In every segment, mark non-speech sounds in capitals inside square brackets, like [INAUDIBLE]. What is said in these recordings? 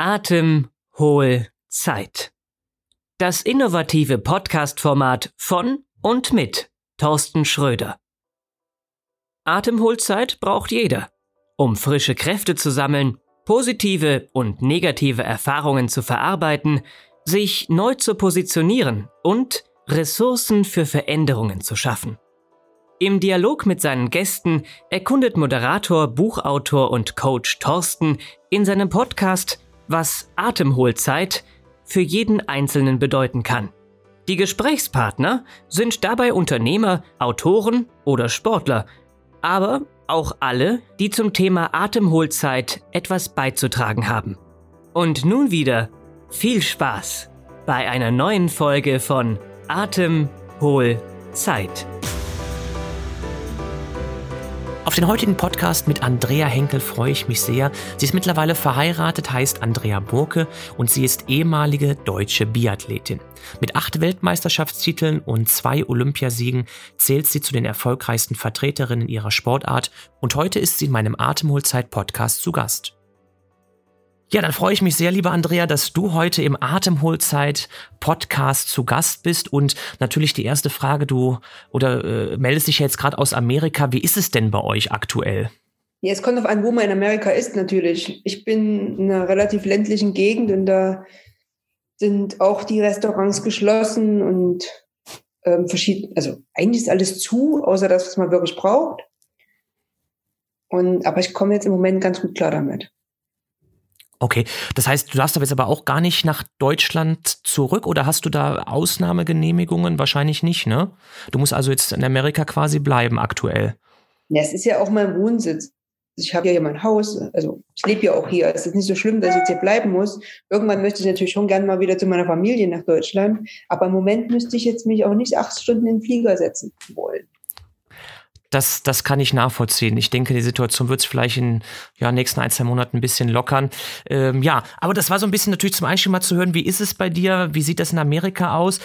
Atem, Hohl, Zeit. Das innovative Podcast-Format von und mit Thorsten Schröder. Atemholzeit braucht jeder, um frische Kräfte zu sammeln, positive und negative Erfahrungen zu verarbeiten, sich neu zu positionieren und Ressourcen für Veränderungen zu schaffen. Im Dialog mit seinen Gästen erkundet Moderator, Buchautor und Coach Thorsten in seinem Podcast was Atemholzeit für jeden Einzelnen bedeuten kann. Die Gesprächspartner sind dabei Unternehmer, Autoren oder Sportler, aber auch alle, die zum Thema Atemholzeit etwas beizutragen haben. Und nun wieder viel Spaß bei einer neuen Folge von Atemholzeit. Auf den heutigen Podcast mit Andrea Henkel freue ich mich sehr. Sie ist mittlerweile verheiratet, heißt Andrea Burke und sie ist ehemalige deutsche Biathletin. Mit acht Weltmeisterschaftstiteln und zwei Olympiasiegen zählt sie zu den erfolgreichsten Vertreterinnen ihrer Sportart und heute ist sie in meinem Atemholzeit-Podcast zu Gast. Ja, dann freue ich mich sehr, lieber Andrea, dass du heute im Atemholzeit-Podcast zu Gast bist. Und natürlich die erste Frage, du oder äh, meldest dich jetzt gerade aus Amerika. Wie ist es denn bei euch aktuell? Ja, es kommt auf an, wo man in Amerika ist, natürlich. Ich bin in einer relativ ländlichen Gegend und da sind auch die Restaurants geschlossen und ähm, verschieden, also eigentlich ist alles zu, außer das, was man wirklich braucht. Und, aber ich komme jetzt im Moment ganz gut klar damit. Okay, das heißt, du darfst aber jetzt aber auch gar nicht nach Deutschland zurück oder hast du da Ausnahmegenehmigungen? Wahrscheinlich nicht, ne? Du musst also jetzt in Amerika quasi bleiben aktuell. Ja, es ist ja auch mein Wohnsitz. Ich habe ja hier mein Haus, also ich lebe ja auch hier. Es ist nicht so schlimm, dass ich jetzt hier bleiben muss. Irgendwann möchte ich natürlich schon gerne mal wieder zu meiner Familie nach Deutschland. Aber im Moment müsste ich jetzt mich auch nicht acht Stunden in den Flieger setzen wollen das, das kann ich nachvollziehen. Ich denke, die Situation wird es vielleicht in ja, nächsten ein, zwei Monaten ein bisschen lockern. Ähm, ja, aber das war so ein bisschen natürlich zum Einstieg mal zu hören, wie ist es bei dir? Wie sieht das in Amerika aus?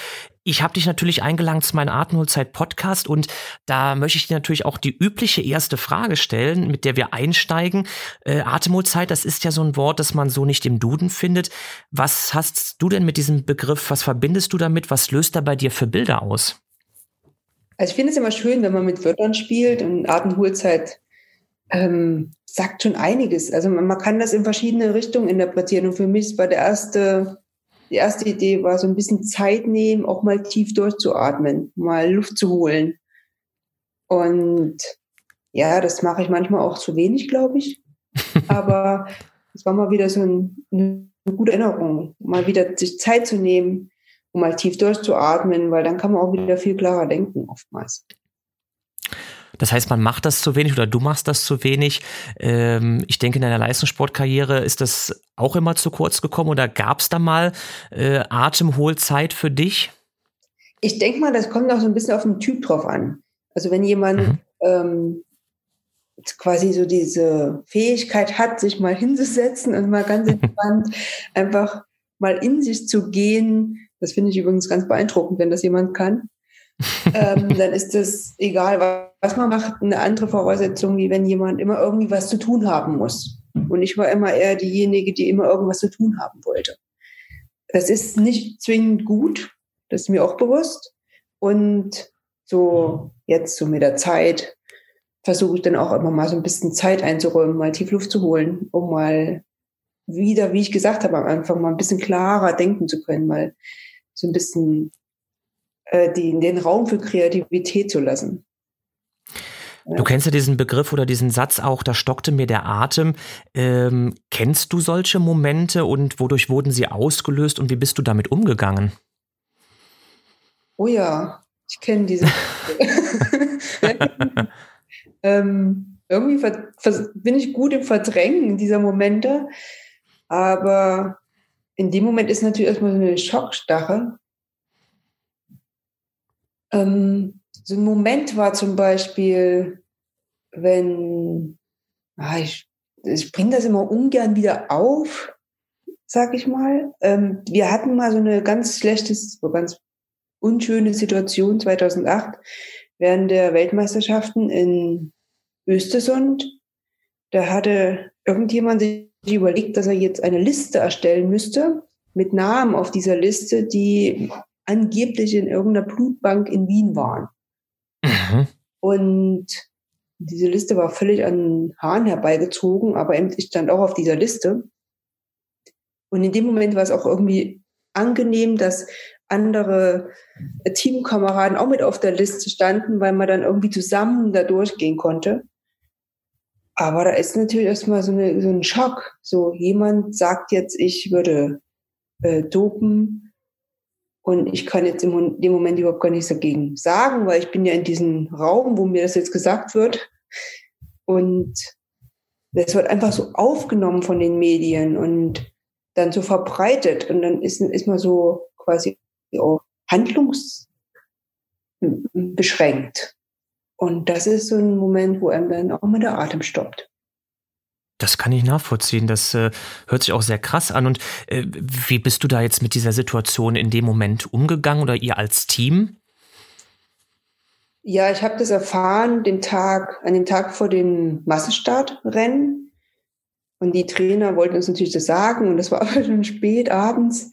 Ich habe dich natürlich eingeladen zu meinem Atemholzeit-Podcast und da möchte ich dir natürlich auch die übliche erste Frage stellen, mit der wir einsteigen. Äh, Atemholzeit, das ist ja so ein Wort, das man so nicht im Duden findet. Was hast du denn mit diesem Begriff? Was verbindest du damit? Was löst da bei dir für Bilder aus? Also ich finde es immer schön, wenn man mit Wörtern spielt und Atemholzeit ähm, sagt schon einiges. Also man, man, kann das in verschiedene Richtungen interpretieren. Und für mich war der erste, die erste Idee war so ein bisschen Zeit nehmen, auch mal tief durchzuatmen, mal Luft zu holen. Und ja, das mache ich manchmal auch zu wenig, glaube ich. [LAUGHS] Aber es war mal wieder so ein, eine gute Erinnerung, mal wieder sich Zeit zu nehmen, um mal tief durchzuatmen, weil dann kann man auch wieder viel klarer denken oftmals. Das heißt, man macht das zu wenig oder du machst das zu wenig. Ähm, ich denke, in deiner Leistungssportkarriere ist das auch immer zu kurz gekommen oder gab es da mal äh, Atemholzeit für dich? Ich denke mal, das kommt auch so ein bisschen auf den Typ drauf an. Also wenn jemand mhm. ähm, quasi so diese Fähigkeit hat, sich mal hinzusetzen und mal ganz entspannt [LAUGHS] einfach mal in sich zu gehen, das finde ich übrigens ganz beeindruckend, wenn das jemand kann. [LAUGHS] ähm, dann ist das egal, was man macht, eine andere Voraussetzung, wie wenn jemand immer irgendwie was zu tun haben muss. Und ich war immer eher diejenige, die immer irgendwas zu tun haben wollte. Das ist nicht zwingend gut, das ist mir auch bewusst. Und so jetzt so mit der Zeit versuche ich dann auch immer mal so ein bisschen Zeit einzuräumen, mal tief Luft zu holen, um mal wieder, wie ich gesagt habe am Anfang, mal ein bisschen klarer denken zu können, mal so ein bisschen äh, die, den Raum für Kreativität zu lassen. Du kennst ja diesen Begriff oder diesen Satz auch, da stockte mir der Atem. Ähm, kennst du solche Momente und wodurch wurden sie ausgelöst und wie bist du damit umgegangen? Oh ja, ich kenne diese. [LAUGHS] [LAUGHS] ähm, irgendwie bin ich gut im Verdrängen dieser Momente, aber in dem Moment ist natürlich erstmal so eine Schockstarre. Ähm, so ein Moment war zum Beispiel, wenn, ah, ich, ich bringe das immer ungern wieder auf, sag ich mal. Ähm, wir hatten mal so eine ganz schlechte, ganz unschöne Situation 2008 während der Weltmeisterschaften in Östersund. Da hatte irgendjemand sich überlegt, dass er jetzt eine Liste erstellen müsste mit Namen auf dieser Liste, die angeblich in irgendeiner Blutbank in Wien waren. Mhm. Und diese Liste war völlig an Haaren herbeigezogen, aber ich stand auch auf dieser Liste. Und in dem Moment war es auch irgendwie angenehm, dass andere Teamkameraden auch mit auf der Liste standen, weil man dann irgendwie zusammen da durchgehen konnte. Aber da ist natürlich erstmal so, eine, so ein Schock. So jemand sagt jetzt, ich würde äh, dopen und ich kann jetzt im dem Moment überhaupt gar nichts dagegen sagen, weil ich bin ja in diesem Raum, wo mir das jetzt gesagt wird. Und das wird einfach so aufgenommen von den Medien und dann so verbreitet. Und dann ist, ist man so quasi auch handlungsbeschränkt. Und das ist so ein Moment, wo einem dann auch mal der Atem stoppt. Das kann ich nachvollziehen. Das äh, hört sich auch sehr krass an. Und äh, wie bist du da jetzt mit dieser Situation in dem Moment umgegangen oder ihr als Team? Ja, ich habe das erfahren den Tag, an dem Tag vor dem Massenstartrennen. Und die Trainer wollten uns natürlich das sagen. Und das war [LAUGHS] aber schon spät abends.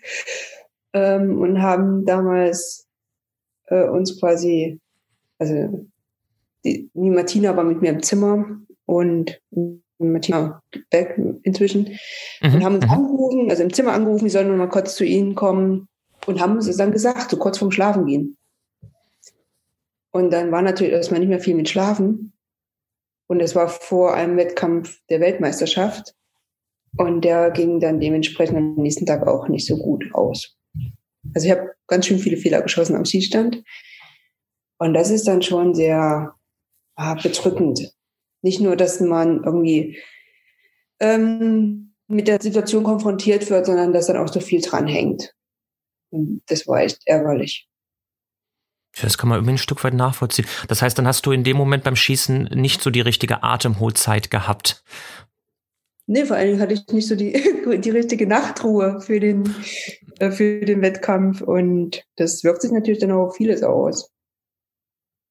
Ähm, und haben damals äh, uns quasi, also die, die Martina war mit mir im Zimmer und Martina weg inzwischen mhm. und haben uns mhm. angerufen, also im Zimmer angerufen, wir sollen nur mal kurz zu ihnen kommen und haben uns dann gesagt, so kurz vorm Schlafen gehen. Und dann war natürlich erstmal nicht mehr viel mit Schlafen. Und es war vor einem Wettkampf der Weltmeisterschaft. Und der ging dann dementsprechend am nächsten Tag auch nicht so gut aus. Also ich habe ganz schön viele Fehler geschossen am Schießstand. Und das ist dann schon sehr ah, bedrückend. Nicht nur, dass man irgendwie ähm, mit der Situation konfrontiert wird, sondern dass dann auch so viel dranhängt. Und das war echt ärgerlich. Das kann man irgendwie ein Stück weit nachvollziehen. Das heißt, dann hast du in dem Moment beim Schießen nicht so die richtige Atemholzeit gehabt. Nee, vor allen Dingen hatte ich nicht so die, [LAUGHS] die richtige Nachtruhe für den, äh, für den Wettkampf. Und das wirkt sich natürlich dann auch auf vieles aus.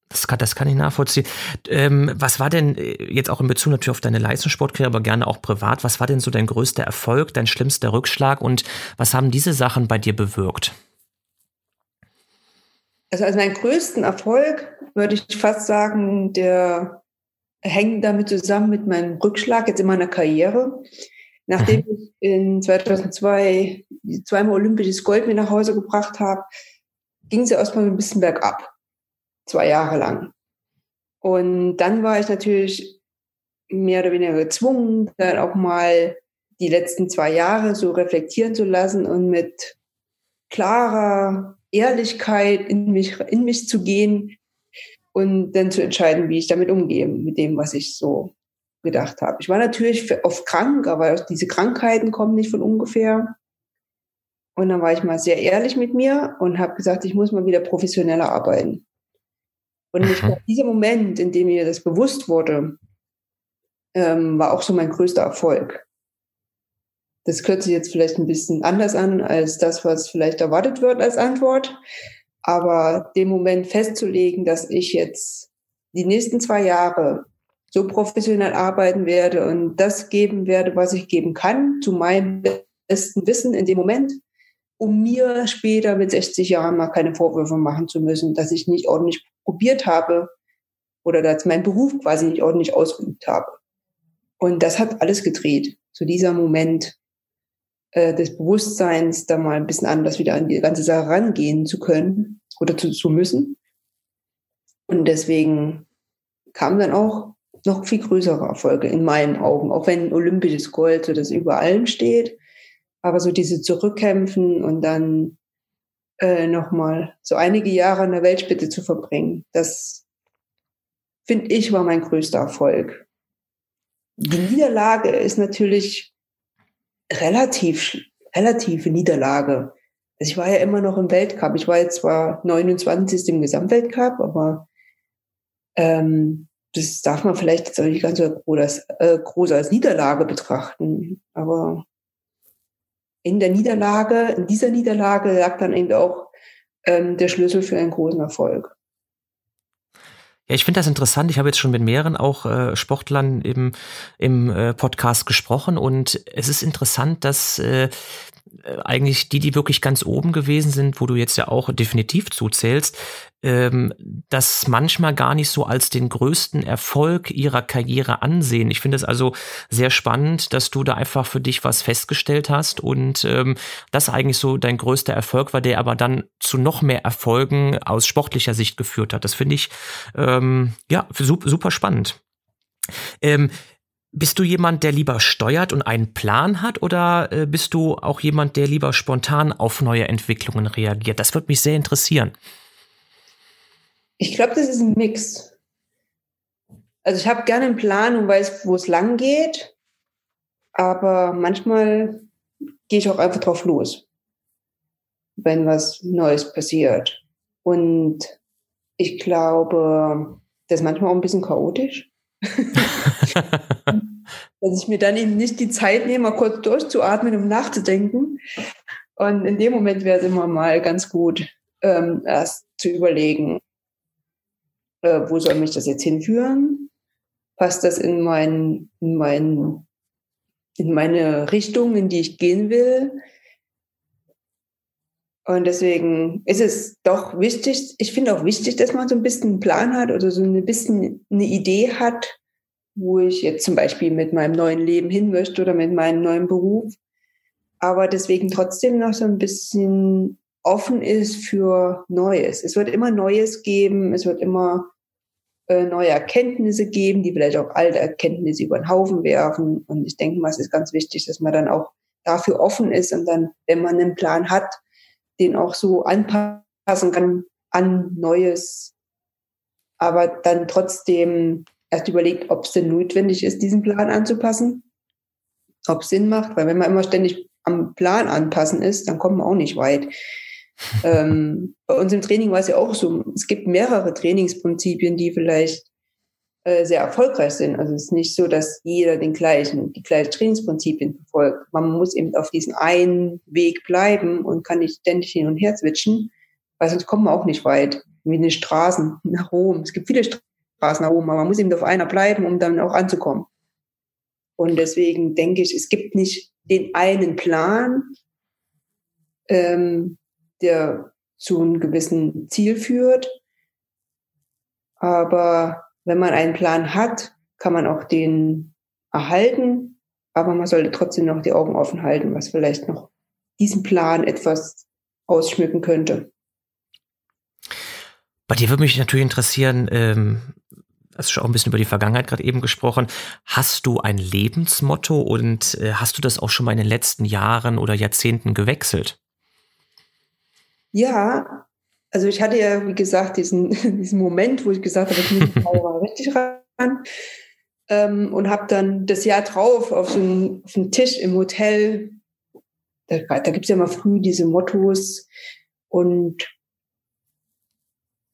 Das kann, das kann ich nachvollziehen. Ähm, was war denn äh, jetzt auch in Bezug natürlich auf deine Leistungssportkarriere, aber gerne auch privat, was war denn so dein größter Erfolg, dein schlimmster Rückschlag und was haben diese Sachen bei dir bewirkt? Also als meinen größten Erfolg würde ich fast sagen, der hängt damit zusammen mit meinem Rückschlag jetzt in meiner Karriere. Nachdem mhm. ich in 2002 zweimal olympisches Gold mir nach Hause gebracht habe, ging es ja erstmal ein bisschen bergab zwei Jahre lang. Und dann war ich natürlich mehr oder weniger gezwungen, dann auch mal die letzten zwei Jahre so reflektieren zu lassen und mit klarer Ehrlichkeit in mich, in mich zu gehen und dann zu entscheiden, wie ich damit umgehe, mit dem, was ich so gedacht habe. Ich war natürlich oft krank, aber diese Krankheiten kommen nicht von ungefähr. Und dann war ich mal sehr ehrlich mit mir und habe gesagt, ich muss mal wieder professioneller arbeiten. Und ich glaube, dieser Moment, in dem mir das bewusst wurde, ähm, war auch so mein größter Erfolg. Das hört sich jetzt vielleicht ein bisschen anders an als das, was vielleicht erwartet wird als Antwort. Aber den Moment festzulegen, dass ich jetzt die nächsten zwei Jahre so professionell arbeiten werde und das geben werde, was ich geben kann, zu meinem besten Wissen in dem Moment, um mir später mit 60 Jahren mal keine Vorwürfe machen zu müssen, dass ich nicht ordentlich probiert habe oder dass mein Beruf quasi nicht ordentlich ausgeübt habe. Und das hat alles gedreht. Zu dieser Moment äh, des Bewusstseins, da mal ein bisschen anders wieder an die ganze Sache rangehen zu können oder zu, zu müssen. Und deswegen kamen dann auch noch viel größere Erfolge in meinen Augen, auch wenn olympisches Gold so das über allem steht. Aber so diese Zurückkämpfen und dann äh, nochmal so einige Jahre an der Weltspitze zu verbringen. Das finde ich war mein größter Erfolg. Die Niederlage ist natürlich relativ, relative Niederlage. Also ich war ja immer noch im Weltcup. Ich war jetzt zwar 29. im Gesamtweltcup, aber ähm, das darf man vielleicht jetzt auch nicht ganz so groß, äh, groß als Niederlage betrachten. Aber in der Niederlage, in dieser Niederlage lag dann eben auch ähm, der Schlüssel für einen großen Erfolg. Ja, ich finde das interessant. Ich habe jetzt schon mit mehreren auch äh, Sportlern im, im äh, Podcast gesprochen und es ist interessant, dass äh, eigentlich die, die wirklich ganz oben gewesen sind, wo du jetzt ja auch definitiv zuzählst, ähm, das manchmal gar nicht so als den größten Erfolg ihrer Karriere ansehen. Ich finde es also sehr spannend, dass du da einfach für dich was festgestellt hast und ähm, das eigentlich so dein größter Erfolg war, der aber dann zu noch mehr Erfolgen aus sportlicher Sicht geführt hat. Das finde ich ähm, ja super spannend. Ähm, bist du jemand, der lieber steuert und einen Plan hat oder äh, bist du auch jemand, der lieber spontan auf neue Entwicklungen reagiert? Das würde mich sehr interessieren. Ich glaube, das ist ein Mix. Also ich habe gerne einen Plan und weiß, wo es lang geht, aber manchmal gehe ich auch einfach drauf los, wenn was Neues passiert. Und ich glaube, das ist manchmal auch ein bisschen chaotisch. [LAUGHS] [LAUGHS] dass ich mir dann eben nicht die Zeit nehme, mal kurz durchzuatmen, um nachzudenken. Und in dem Moment wäre es immer mal ganz gut, ähm, erst zu überlegen, äh, wo soll mich das jetzt hinführen? Passt das in, mein, in, mein, in meine Richtung, in die ich gehen will? Und deswegen ist es doch wichtig, ich finde auch wichtig, dass man so ein bisschen einen Plan hat oder so ein bisschen eine Idee hat, wo ich jetzt zum Beispiel mit meinem neuen Leben hin möchte oder mit meinem neuen Beruf. Aber deswegen trotzdem noch so ein bisschen offen ist für Neues. Es wird immer Neues geben, es wird immer äh, neue Erkenntnisse geben, die vielleicht auch alte Erkenntnisse über den Haufen werfen. Und ich denke mal, es ist ganz wichtig, dass man dann auch dafür offen ist und dann, wenn man einen Plan hat, den auch so anpassen kann an Neues, aber dann trotzdem erst überlegt, ob es denn notwendig ist, diesen Plan anzupassen, ob es Sinn macht, weil wenn man immer ständig am Plan anpassen ist, dann kommt man auch nicht weit. [LAUGHS] ähm, bei uns im Training war es ja auch so, es gibt mehrere Trainingsprinzipien, die vielleicht äh, sehr erfolgreich sind. Also es ist nicht so, dass jeder den gleichen, die gleichen Trainingsprinzipien verfolgt. Man muss eben auf diesen einen Weg bleiben und kann nicht ständig hin und her switchen, weil sonst kommt man auch nicht weit. Wie in den Straßen nach Rom. Es gibt viele Straßen Straßen nach oben. Aber man muss eben auf einer bleiben, um dann auch anzukommen. Und deswegen denke ich, es gibt nicht den einen Plan, ähm, der zu einem gewissen Ziel führt. Aber wenn man einen Plan hat, kann man auch den erhalten. Aber man sollte trotzdem noch die Augen offen halten, was vielleicht noch diesen Plan etwas ausschmücken könnte. Bei dir würde mich natürlich interessieren, ähm, hast schon auch ein bisschen über die Vergangenheit gerade eben gesprochen. Hast du ein Lebensmotto und äh, hast du das auch schon mal in den letzten Jahren oder Jahrzehnten gewechselt? Ja, also ich hatte ja, wie gesagt, diesen, [LAUGHS] diesen Moment, wo ich gesagt habe, ich muss [LAUGHS] mal richtig ran. Ähm, und habe dann das Jahr drauf auf so einen, auf einen Tisch im Hotel, da, da gibt es ja mal früh diese Mottos und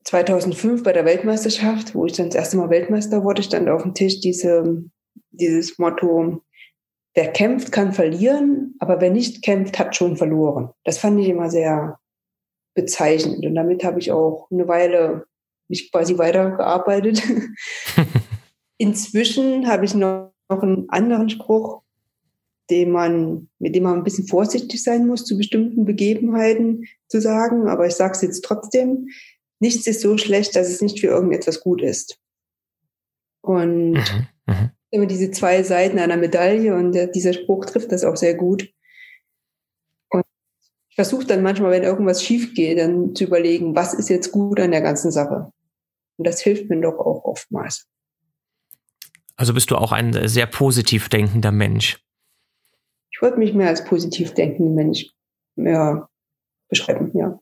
2005 bei der Weltmeisterschaft, wo ich dann das erste Mal Weltmeister wurde, stand auf dem Tisch diese, dieses Motto, wer kämpft, kann verlieren, aber wer nicht kämpft, hat schon verloren. Das fand ich immer sehr bezeichnend. Und damit habe ich auch eine Weile mich quasi weitergearbeitet. [LAUGHS] Inzwischen habe ich noch einen anderen Spruch, den man, mit dem man ein bisschen vorsichtig sein muss, zu bestimmten Begebenheiten zu sagen. Aber ich sage es jetzt trotzdem nichts ist so schlecht, dass es nicht für irgendetwas gut ist. Und mhm, mhm. immer diese zwei Seiten einer Medaille und der, dieser Spruch trifft das auch sehr gut. Und ich versuche dann manchmal, wenn irgendwas schief geht, dann zu überlegen, was ist jetzt gut an der ganzen Sache. Und das hilft mir doch auch oftmals. Also bist du auch ein sehr positiv denkender Mensch? Ich würde mich mehr als positiv denkender Mensch ja, beschreiben, ja.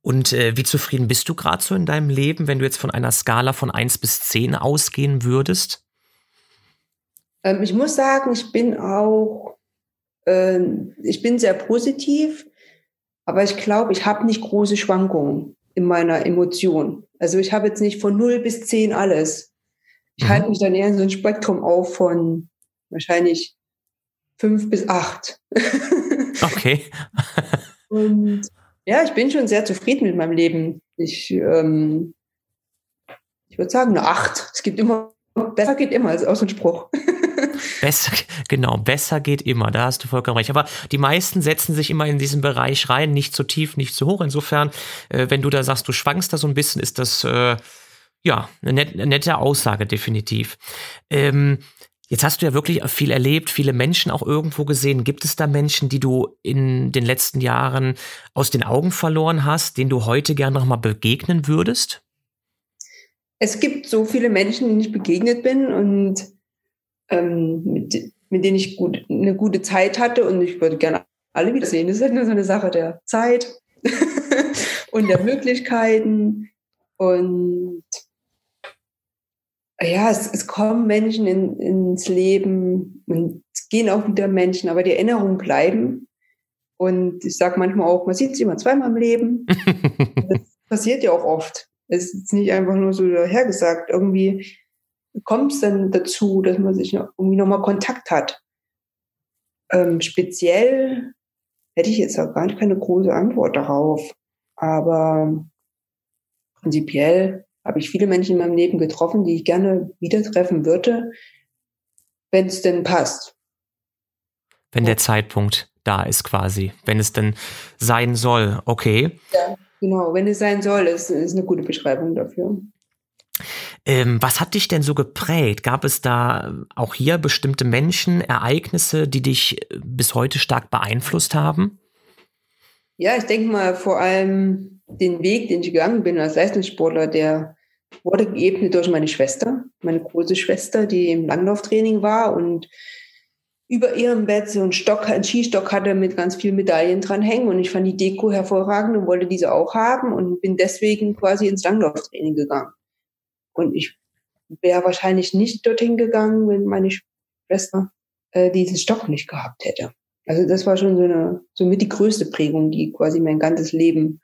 Und äh, wie zufrieden bist du gerade so in deinem Leben, wenn du jetzt von einer Skala von 1 bis 10 ausgehen würdest? Ähm, ich muss sagen, ich bin auch, äh, ich bin sehr positiv, aber ich glaube, ich habe nicht große Schwankungen in meiner Emotion. Also ich habe jetzt nicht von 0 bis 10 alles. Ich mhm. halte mich dann eher in so ein Spektrum auf von wahrscheinlich 5 bis 8. [LAUGHS] okay. Und ja, ich bin schon sehr zufrieden mit meinem Leben. Ich, ähm, ich würde sagen, eine Acht. Es gibt immer, besser geht immer, ist auch so ein Spruch. [LAUGHS] Besser, genau, besser geht immer, da hast du vollkommen recht. Aber die meisten setzen sich immer in diesen Bereich rein, nicht zu tief, nicht zu hoch. Insofern, äh, wenn du da sagst, du schwankst da so ein bisschen, ist das äh, ja eine, net, eine, nette Aussage, definitiv. Ähm, Jetzt hast du ja wirklich viel erlebt, viele Menschen auch irgendwo gesehen. Gibt es da Menschen, die du in den letzten Jahren aus den Augen verloren hast, denen du heute gerne nochmal begegnen würdest? Es gibt so viele Menschen, denen ich begegnet bin und ähm, mit, mit denen ich gut, eine gute Zeit hatte und ich würde gerne alle wiedersehen. Das ist halt nur so eine Sache der Zeit [LAUGHS] und der Möglichkeiten. Und ja, es, es kommen Menschen in, ins Leben und es gehen auch wieder Menschen, aber die Erinnerungen bleiben. Und ich sage manchmal auch, man sieht sie immer zweimal im Leben. [LAUGHS] das passiert ja auch oft. Es ist nicht einfach nur so hergesagt. Irgendwie kommt es dann dazu, dass man sich noch, irgendwie nochmal Kontakt hat. Ähm, speziell hätte ich jetzt auch gar nicht keine große Antwort darauf. Aber prinzipiell habe ich viele Menschen in meinem Leben getroffen, die ich gerne wieder treffen würde, wenn es denn passt. Wenn der Zeitpunkt da ist quasi, wenn es denn sein soll, okay. Ja, genau, wenn es sein soll, ist, ist eine gute Beschreibung dafür. Ähm, was hat dich denn so geprägt? Gab es da auch hier bestimmte Menschen, Ereignisse, die dich bis heute stark beeinflusst haben? Ja, ich denke mal vor allem den Weg, den ich gegangen bin als Leistungssportler, der wurde geebnet durch meine Schwester, meine große Schwester, die im Langlauftraining war und über ihrem Bett so einen Stock, einen Skistock hatte mit ganz vielen Medaillen dran hängen und ich fand die Deko hervorragend und wollte diese auch haben und bin deswegen quasi ins Langlauftraining gegangen. Und ich wäre wahrscheinlich nicht dorthin gegangen, wenn meine Schwester äh, diesen Stock nicht gehabt hätte. Also das war schon so eine, somit die größte Prägung, die quasi mein ganzes Leben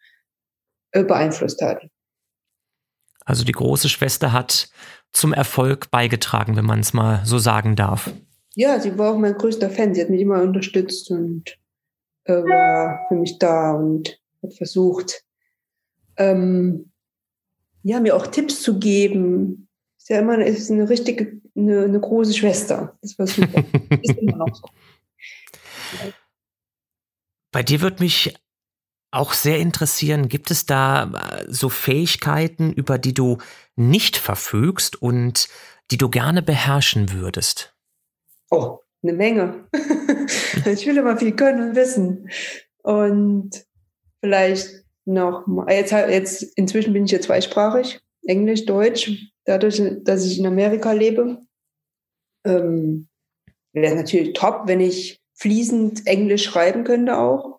beeinflusst hat. Also die große Schwester hat zum Erfolg beigetragen, wenn man es mal so sagen darf. Ja, sie war auch mein größter Fan. Sie hat mich immer unterstützt und äh, war für mich da und hat versucht, ähm, ja, mir auch Tipps zu geben. Ist ja immer ist eine richtige, eine, eine große Schwester. Das war super. [LAUGHS] ist immer noch so. Bei dir wird mich auch sehr interessieren, gibt es da äh, so Fähigkeiten, über die du nicht verfügst und die du gerne beherrschen würdest? Oh, eine Menge. [LAUGHS] ich will immer viel können und wissen. Und vielleicht noch, jetzt, jetzt, inzwischen bin ich ja zweisprachig, Englisch, Deutsch, dadurch, dass ich in Amerika lebe. Ähm, wäre natürlich top, wenn ich fließend Englisch schreiben könnte auch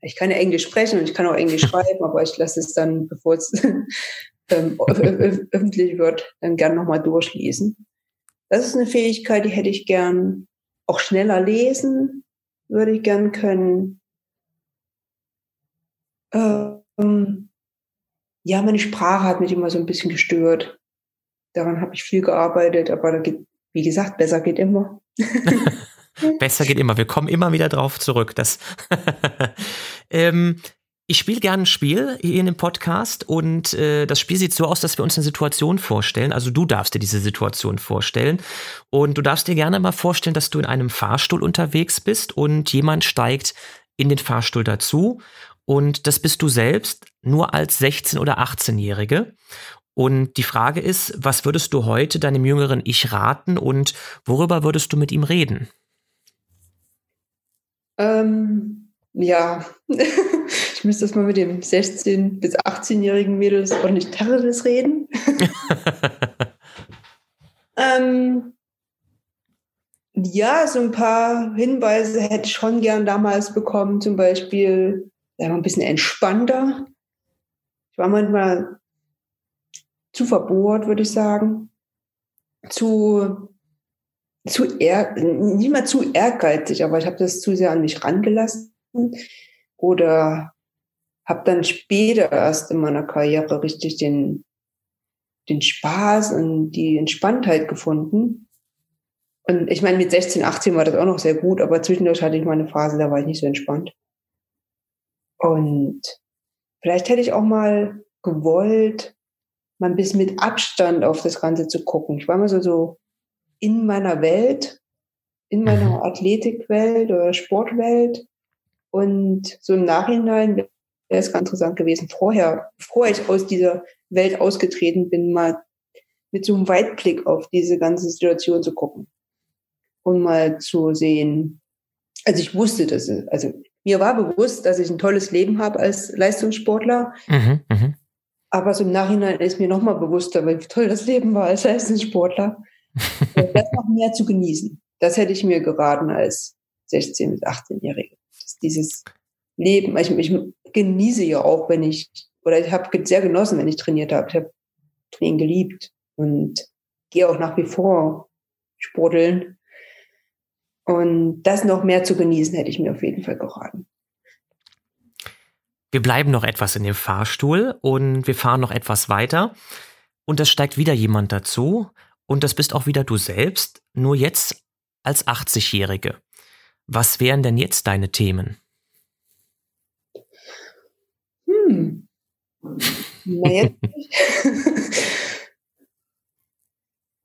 ich kann ja Englisch sprechen und ich kann auch Englisch [LAUGHS] schreiben, aber ich lasse es dann, bevor es [LAUGHS] ähm, öffentlich wird, dann gern nochmal durchlesen. Das ist eine Fähigkeit, die hätte ich gern. Auch schneller lesen würde ich gern können. Ähm, ja, meine Sprache hat mich immer so ein bisschen gestört. Daran habe ich viel gearbeitet, aber da geht, wie gesagt, besser geht immer. [LAUGHS] [LAUGHS] Besser geht immer. Wir kommen immer wieder drauf zurück. Das [LAUGHS] ähm, ich spiele gerne ein Spiel hier in dem Podcast und äh, das Spiel sieht so aus, dass wir uns eine Situation vorstellen. Also du darfst dir diese Situation vorstellen und du darfst dir gerne mal vorstellen, dass du in einem Fahrstuhl unterwegs bist und jemand steigt in den Fahrstuhl dazu und das bist du selbst, nur als 16- oder 18-Jährige. Und die Frage ist, was würdest du heute deinem jüngeren Ich raten und worüber würdest du mit ihm reden? Ähm, ja, [LAUGHS] ich müsste das mal mit dem 16- bis 18-jährigen Mädels ordentlich Terroris reden. [LAUGHS] ähm, ja, so ein paar Hinweise hätte ich schon gern damals bekommen. Zum Beispiel, sei mal ein bisschen entspannter. Ich war manchmal zu verbohrt, würde ich sagen. Zu zu ehr, nicht mal zu ehrgeizig, aber ich habe das zu sehr an mich rangelassen oder habe dann später erst in meiner Karriere richtig den, den Spaß und die Entspanntheit gefunden. Und ich meine, mit 16, 18 war das auch noch sehr gut, aber zwischendurch hatte ich mal eine Phase, da war ich nicht so entspannt. Und vielleicht hätte ich auch mal gewollt, mal ein bisschen mit Abstand auf das Ganze zu gucken. Ich war mal so, so in meiner Welt, in meiner mhm. Athletikwelt oder Sportwelt. Und so im Nachhinein wäre es ganz interessant gewesen, vorher, bevor ich aus dieser Welt ausgetreten bin, mal mit so einem Weitblick auf diese ganze Situation zu gucken und mal zu sehen. Also ich wusste das, also mir war bewusst, dass ich ein tolles Leben habe als Leistungssportler. Mhm, mh. Aber so im Nachhinein ist mir nochmal bewusster, wie toll das Leben war als Leistungssportler. Das noch mehr zu genießen. Das hätte ich mir geraten als 16- bis 18-Jährige. Dieses Leben, ich, ich, genieße ja auch, wenn ich, oder ich habe sehr genossen, wenn ich trainiert habe. Ich habe Training geliebt und gehe auch nach wie vor sporteln. Und das noch mehr zu genießen, hätte ich mir auf jeden Fall geraten. Wir bleiben noch etwas in dem Fahrstuhl und wir fahren noch etwas weiter. Und es steigt wieder jemand dazu. Und das bist auch wieder du selbst, nur jetzt als 80-Jährige. Was wären denn jetzt deine Themen? Hm. Na jetzt. [LAUGHS]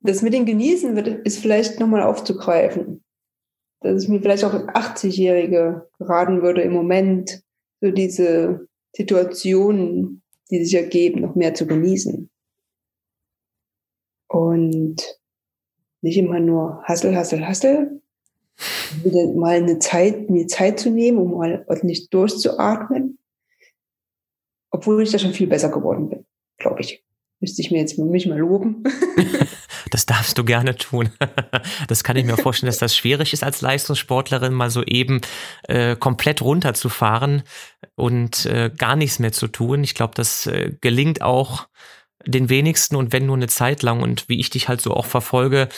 das mit dem Genießen wird, ist vielleicht nochmal aufzugreifen dass es mir vielleicht auch 80-Jährige raten würde, im Moment so diese Situationen, die sich ergeben, noch mehr zu genießen. Und nicht immer nur Hassel, Hassel, Hassel. Wieder mal eine Zeit, mir Zeit zu nehmen, um mal ordentlich durchzuatmen. Obwohl ich da schon viel besser geworden bin, glaube ich. Müsste ich mir jetzt mich mal loben. [LAUGHS] Das darfst du gerne tun. [LAUGHS] Das kann ich mir vorstellen, dass das schwierig ist als Leistungssportlerin, mal so eben äh, komplett runterzufahren und äh, gar nichts mehr zu tun. Ich glaube, das äh, gelingt auch den wenigsten und wenn nur eine Zeit lang und wie ich dich halt so auch verfolge,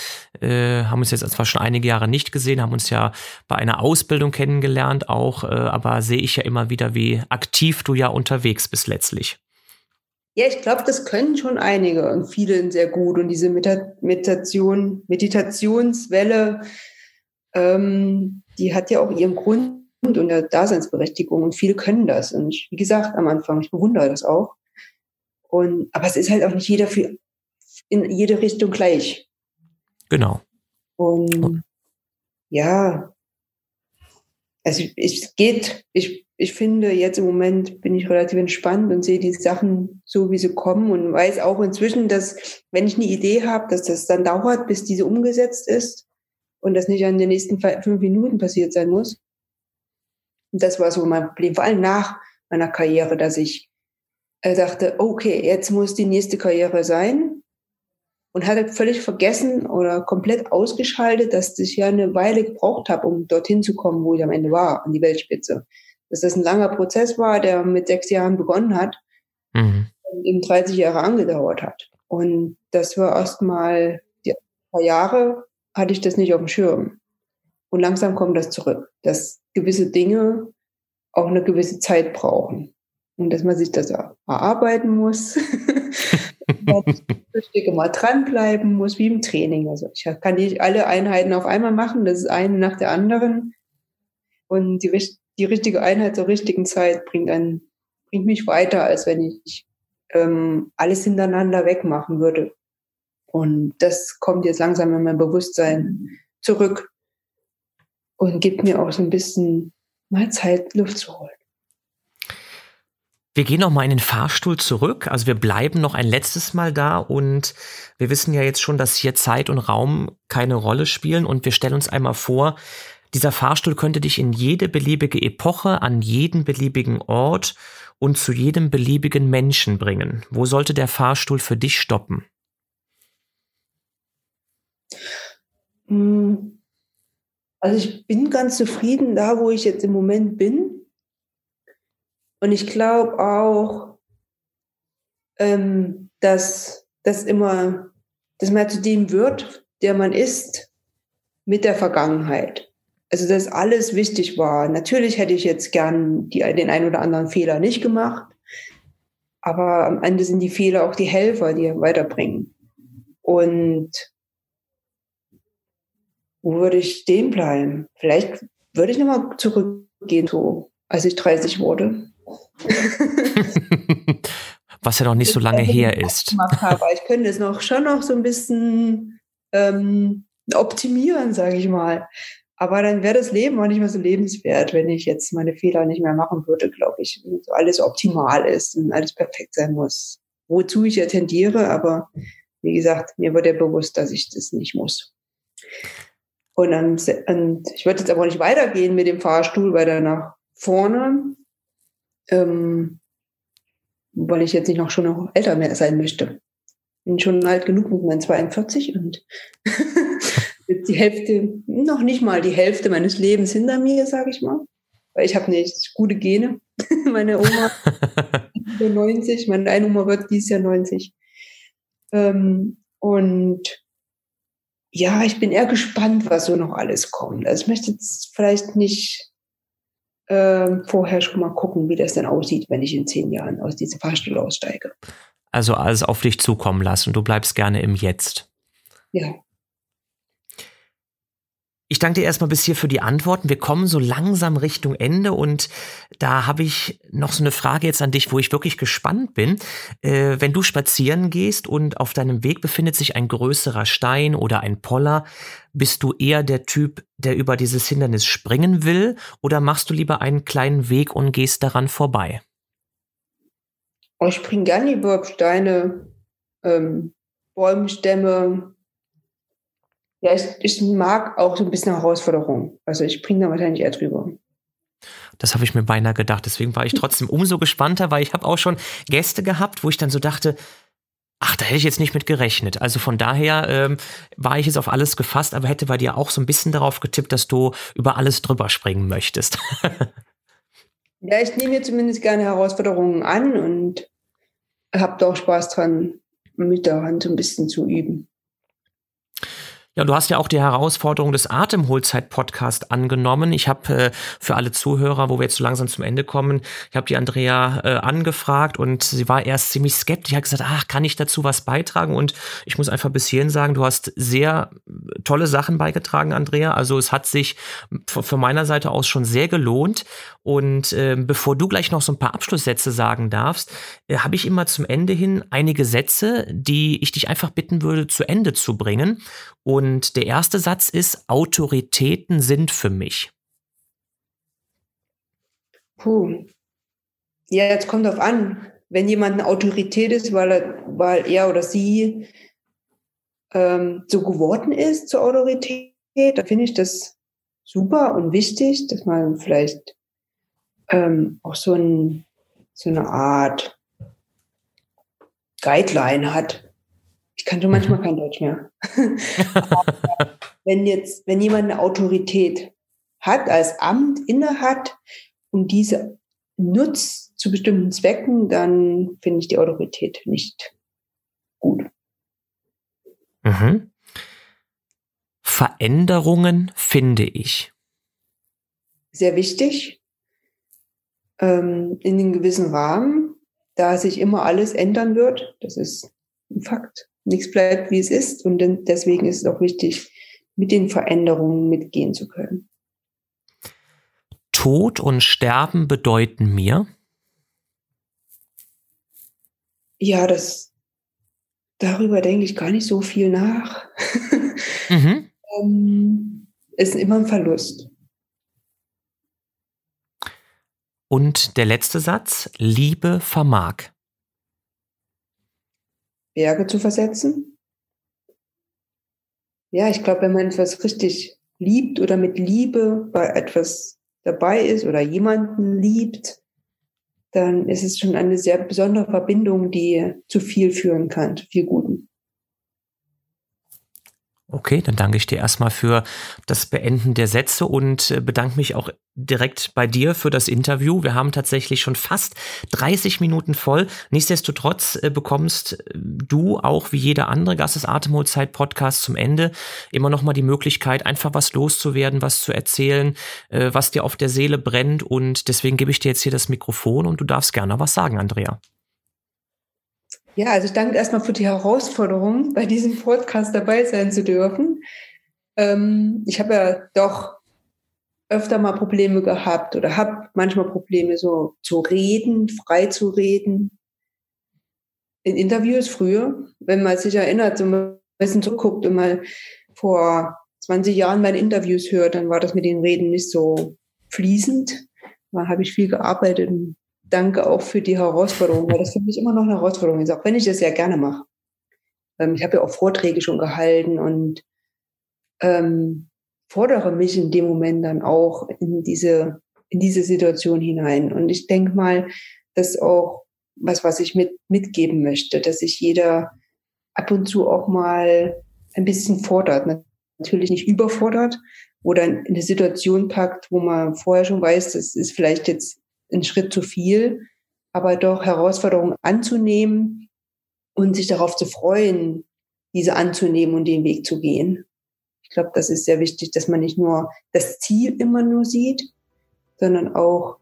äh, haben uns jetzt zwar schon einige Jahre nicht gesehen, haben uns ja bei einer Ausbildung kennengelernt auch, äh, aber sehe ich ja immer wieder, wie aktiv du ja unterwegs bist letztlich. Ja, ich glaube, das können schon einige und viele sehr gut. Und diese Meditation, Meditationswelle, ähm, die hat ja auch ihren Grund und eine Daseinsberechtigung und viele können das. Und wie gesagt, am Anfang, ich bewundere das auch. Und, aber es ist halt auch nicht jeder für, in jede Richtung gleich. Genau. Und ja, also es geht, ich ich finde, jetzt im Moment bin ich relativ entspannt und sehe die Sachen so, wie sie kommen und weiß auch inzwischen, dass wenn ich eine Idee habe, dass das dann dauert, bis diese umgesetzt ist und das nicht in den nächsten fünf Minuten passiert sein muss. Und das war so mein Problem, vor allem nach meiner Karriere, dass ich äh, dachte, okay, jetzt muss die nächste Karriere sein und hatte völlig vergessen oder komplett ausgeschaltet, dass ich ja eine Weile gebraucht habe, um dorthin zu kommen, wo ich am Ende war, an die Weltspitze dass das ein langer Prozess war, der mit sechs Jahren begonnen hat mhm. und eben 30 Jahre angedauert hat. Und das war erstmal die paar Jahre hatte ich das nicht auf dem Schirm. Und langsam kommt das zurück, dass gewisse Dinge auch eine gewisse Zeit brauchen. Und dass man sich das erarbeiten muss. [LAUGHS] Stücke mal dranbleiben muss, wie im Training. Also ich kann nicht alle Einheiten auf einmal machen, das ist eine nach der anderen. Und die, die richtige Einheit zur richtigen Zeit bringt einen, bringt mich weiter, als wenn ich ähm, alles hintereinander wegmachen würde. Und das kommt jetzt langsam in mein Bewusstsein zurück und gibt mir auch so ein bisschen mal Zeit, Luft zu holen. Wir gehen noch mal in den Fahrstuhl zurück. Also wir bleiben noch ein letztes Mal da und wir wissen ja jetzt schon, dass hier Zeit und Raum keine Rolle spielen und wir stellen uns einmal vor, dieser Fahrstuhl könnte dich in jede beliebige Epoche, an jeden beliebigen Ort und zu jedem beliebigen Menschen bringen. Wo sollte der Fahrstuhl für dich stoppen? Hm. Also ich bin ganz zufrieden da, wo ich jetzt im Moment bin. Und ich glaube auch, ähm, dass das immer, dass man zu dem wird, der man ist, mit der Vergangenheit also dass alles wichtig war. Natürlich hätte ich jetzt gern die, den einen oder anderen Fehler nicht gemacht, aber am Ende sind die Fehler auch die Helfer, die weiterbringen. Und wo würde ich stehen bleiben? Vielleicht würde ich nochmal zurückgehen, so als ich 30 wurde. [LAUGHS] Was ja noch nicht so lange her ist. Habe. Ich könnte es noch schon noch so ein bisschen ähm, optimieren, sage ich mal. Aber dann wäre das Leben auch nicht mehr so lebenswert, wenn ich jetzt meine Fehler nicht mehr machen würde, glaube ich. Und alles optimal ist und alles perfekt sein muss. Wozu ich ja tendiere, aber wie gesagt, mir wurde ja bewusst, dass ich das nicht muss. Und, dann, und ich würde jetzt aber nicht weitergehen mit dem Fahrstuhl weiter nach vorne, ähm, weil ich jetzt nicht noch schon noch älter mehr sein möchte. Bin schon alt genug mit meinen 42 und [LAUGHS] die Hälfte, noch nicht mal die Hälfte meines Lebens hinter mir, sage ich mal. Weil ich habe nicht gute Gene. [LAUGHS] meine Oma [LAUGHS] über 90, meine eine Oma wird dieses Jahr 90. Ähm, und ja, ich bin eher gespannt, was so noch alles kommt. Also ich möchte jetzt vielleicht nicht äh, vorher schon mal gucken, wie das dann aussieht, wenn ich in zehn Jahren aus diesem Fahrstuhl aussteige. Also alles auf dich zukommen lassen. Du bleibst gerne im Jetzt. Ja. Ich danke dir erstmal bis hier für die Antworten. Wir kommen so langsam Richtung Ende und da habe ich noch so eine Frage jetzt an dich, wo ich wirklich gespannt bin. Äh, wenn du spazieren gehst und auf deinem Weg befindet sich ein größerer Stein oder ein Poller, bist du eher der Typ, der über dieses Hindernis springen will oder machst du lieber einen kleinen Weg und gehst daran vorbei? Oh, ich springe gerne über Steine, ähm, Bäumstämme, ja, ich, ich mag auch so ein bisschen Herausforderung. Also ich bringe da wahrscheinlich eher drüber. Das habe ich mir beinahe gedacht. Deswegen war ich [LAUGHS] trotzdem umso gespannter, weil ich habe auch schon Gäste gehabt, wo ich dann so dachte, ach, da hätte ich jetzt nicht mit gerechnet. Also von daher ähm, war ich jetzt auf alles gefasst, aber hätte bei dir auch so ein bisschen darauf getippt, dass du über alles drüber springen möchtest. [LAUGHS] ja, ich nehme mir zumindest gerne Herausforderungen an und habe da auch Spaß dran, mit der Hand ein bisschen zu üben. Ja, du hast ja auch die Herausforderung des Atemholzeit-Podcast angenommen. Ich habe äh, für alle Zuhörer, wo wir jetzt so langsam zum Ende kommen, ich habe die Andrea äh, angefragt und sie war erst ziemlich skeptisch, hat gesagt, ach, kann ich dazu was beitragen? Und ich muss einfach bis hierhin sagen, du hast sehr tolle Sachen beigetragen, Andrea. Also es hat sich von meiner Seite aus schon sehr gelohnt. Und äh, bevor du gleich noch so ein paar Abschlusssätze sagen darfst, äh, habe ich immer zum Ende hin einige Sätze, die ich dich einfach bitten würde, zu Ende zu bringen. Und der erste Satz ist, Autoritäten sind für mich. Puh. Ja, jetzt kommt auf an. Wenn jemand eine Autorität ist, weil er, weil er oder sie ähm, so geworden ist zur Autorität, dann finde ich das super und wichtig, dass man vielleicht ähm, auch so, ein, so eine Art Guideline hat, ich kann schon manchmal kein Deutsch mehr. [LAUGHS] wenn jetzt, wenn jemand eine Autorität hat, als Amt innehat und diese nutzt zu bestimmten Zwecken, dann finde ich die Autorität nicht gut. Mhm. Veränderungen finde ich. Sehr wichtig. Ähm, in einem gewissen Rahmen, da sich immer alles ändern wird. Das ist ein Fakt nichts bleibt, wie es ist. Und deswegen ist es auch wichtig, mit den Veränderungen mitgehen zu können. Tod und Sterben bedeuten mir? Ja, das darüber denke ich gar nicht so viel nach. Mhm. [LAUGHS] ähm, ist immer ein Verlust. Und der letzte Satz, Liebe vermag. Berge zu versetzen. Ja, ich glaube, wenn man etwas richtig liebt oder mit Liebe bei etwas dabei ist oder jemanden liebt, dann ist es schon eine sehr besondere Verbindung, die zu viel führen kann, zu viel Guten. Okay, dann danke ich dir erstmal für das Beenden der Sätze und äh, bedanke mich auch direkt bei dir für das Interview. Wir haben tatsächlich schon fast 30 Minuten voll. Nichtsdestotrotz äh, bekommst äh, du auch wie jeder andere Gast des Atemholzeit Podcast zum Ende immer noch mal die Möglichkeit, einfach was loszuwerden, was zu erzählen, was dir auf der Seele brennt. Und deswegen gebe ich dir jetzt hier das Mikrofon und du darfst gerne was sagen, Andrea. Ja, also ich danke erstmal für die Herausforderung, bei diesem Podcast dabei sein zu dürfen. Ähm, ich habe ja doch öfter mal Probleme gehabt oder habe manchmal Probleme, so zu reden, frei zu reden. in Interviews früher, wenn man sich erinnert, so ein bisschen zurückguckt und mal vor 20 Jahren meine Interviews hört, dann war das mit den Reden nicht so fließend. Da habe ich viel gearbeitet und danke auch für die Herausforderung, weil das für mich immer noch eine Herausforderung ist, auch wenn ich das ja gerne mache. Ähm, ich habe ja auch Vorträge schon gehalten und ähm, fordere mich in dem Moment dann auch in diese, in diese Situation hinein. Und ich denke mal, dass auch was, was ich mit, mitgeben möchte, dass sich jeder ab und zu auch mal ein bisschen fordert. Natürlich nicht überfordert oder in eine Situation packt, wo man vorher schon weiß, das ist vielleicht jetzt ein Schritt zu viel, aber doch Herausforderungen anzunehmen und sich darauf zu freuen, diese anzunehmen und den Weg zu gehen. Ich glaube, das ist sehr wichtig, dass man nicht nur das Ziel immer nur sieht, sondern auch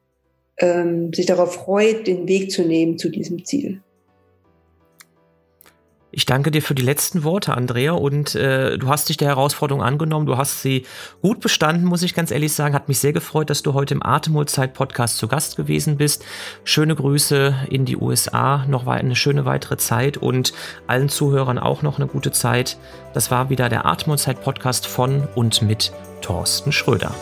ähm, sich darauf freut, den Weg zu nehmen zu diesem Ziel. Ich danke dir für die letzten Worte, Andrea. Und äh, du hast dich der Herausforderung angenommen. Du hast sie gut bestanden, muss ich ganz ehrlich sagen. Hat mich sehr gefreut, dass du heute im Atemholzeit-Podcast zu Gast gewesen bist. Schöne Grüße in die USA. Noch eine schöne weitere Zeit und allen Zuhörern auch noch eine gute Zeit. Das war wieder der Atemholzeit-Podcast von und mit Thorsten Schröder.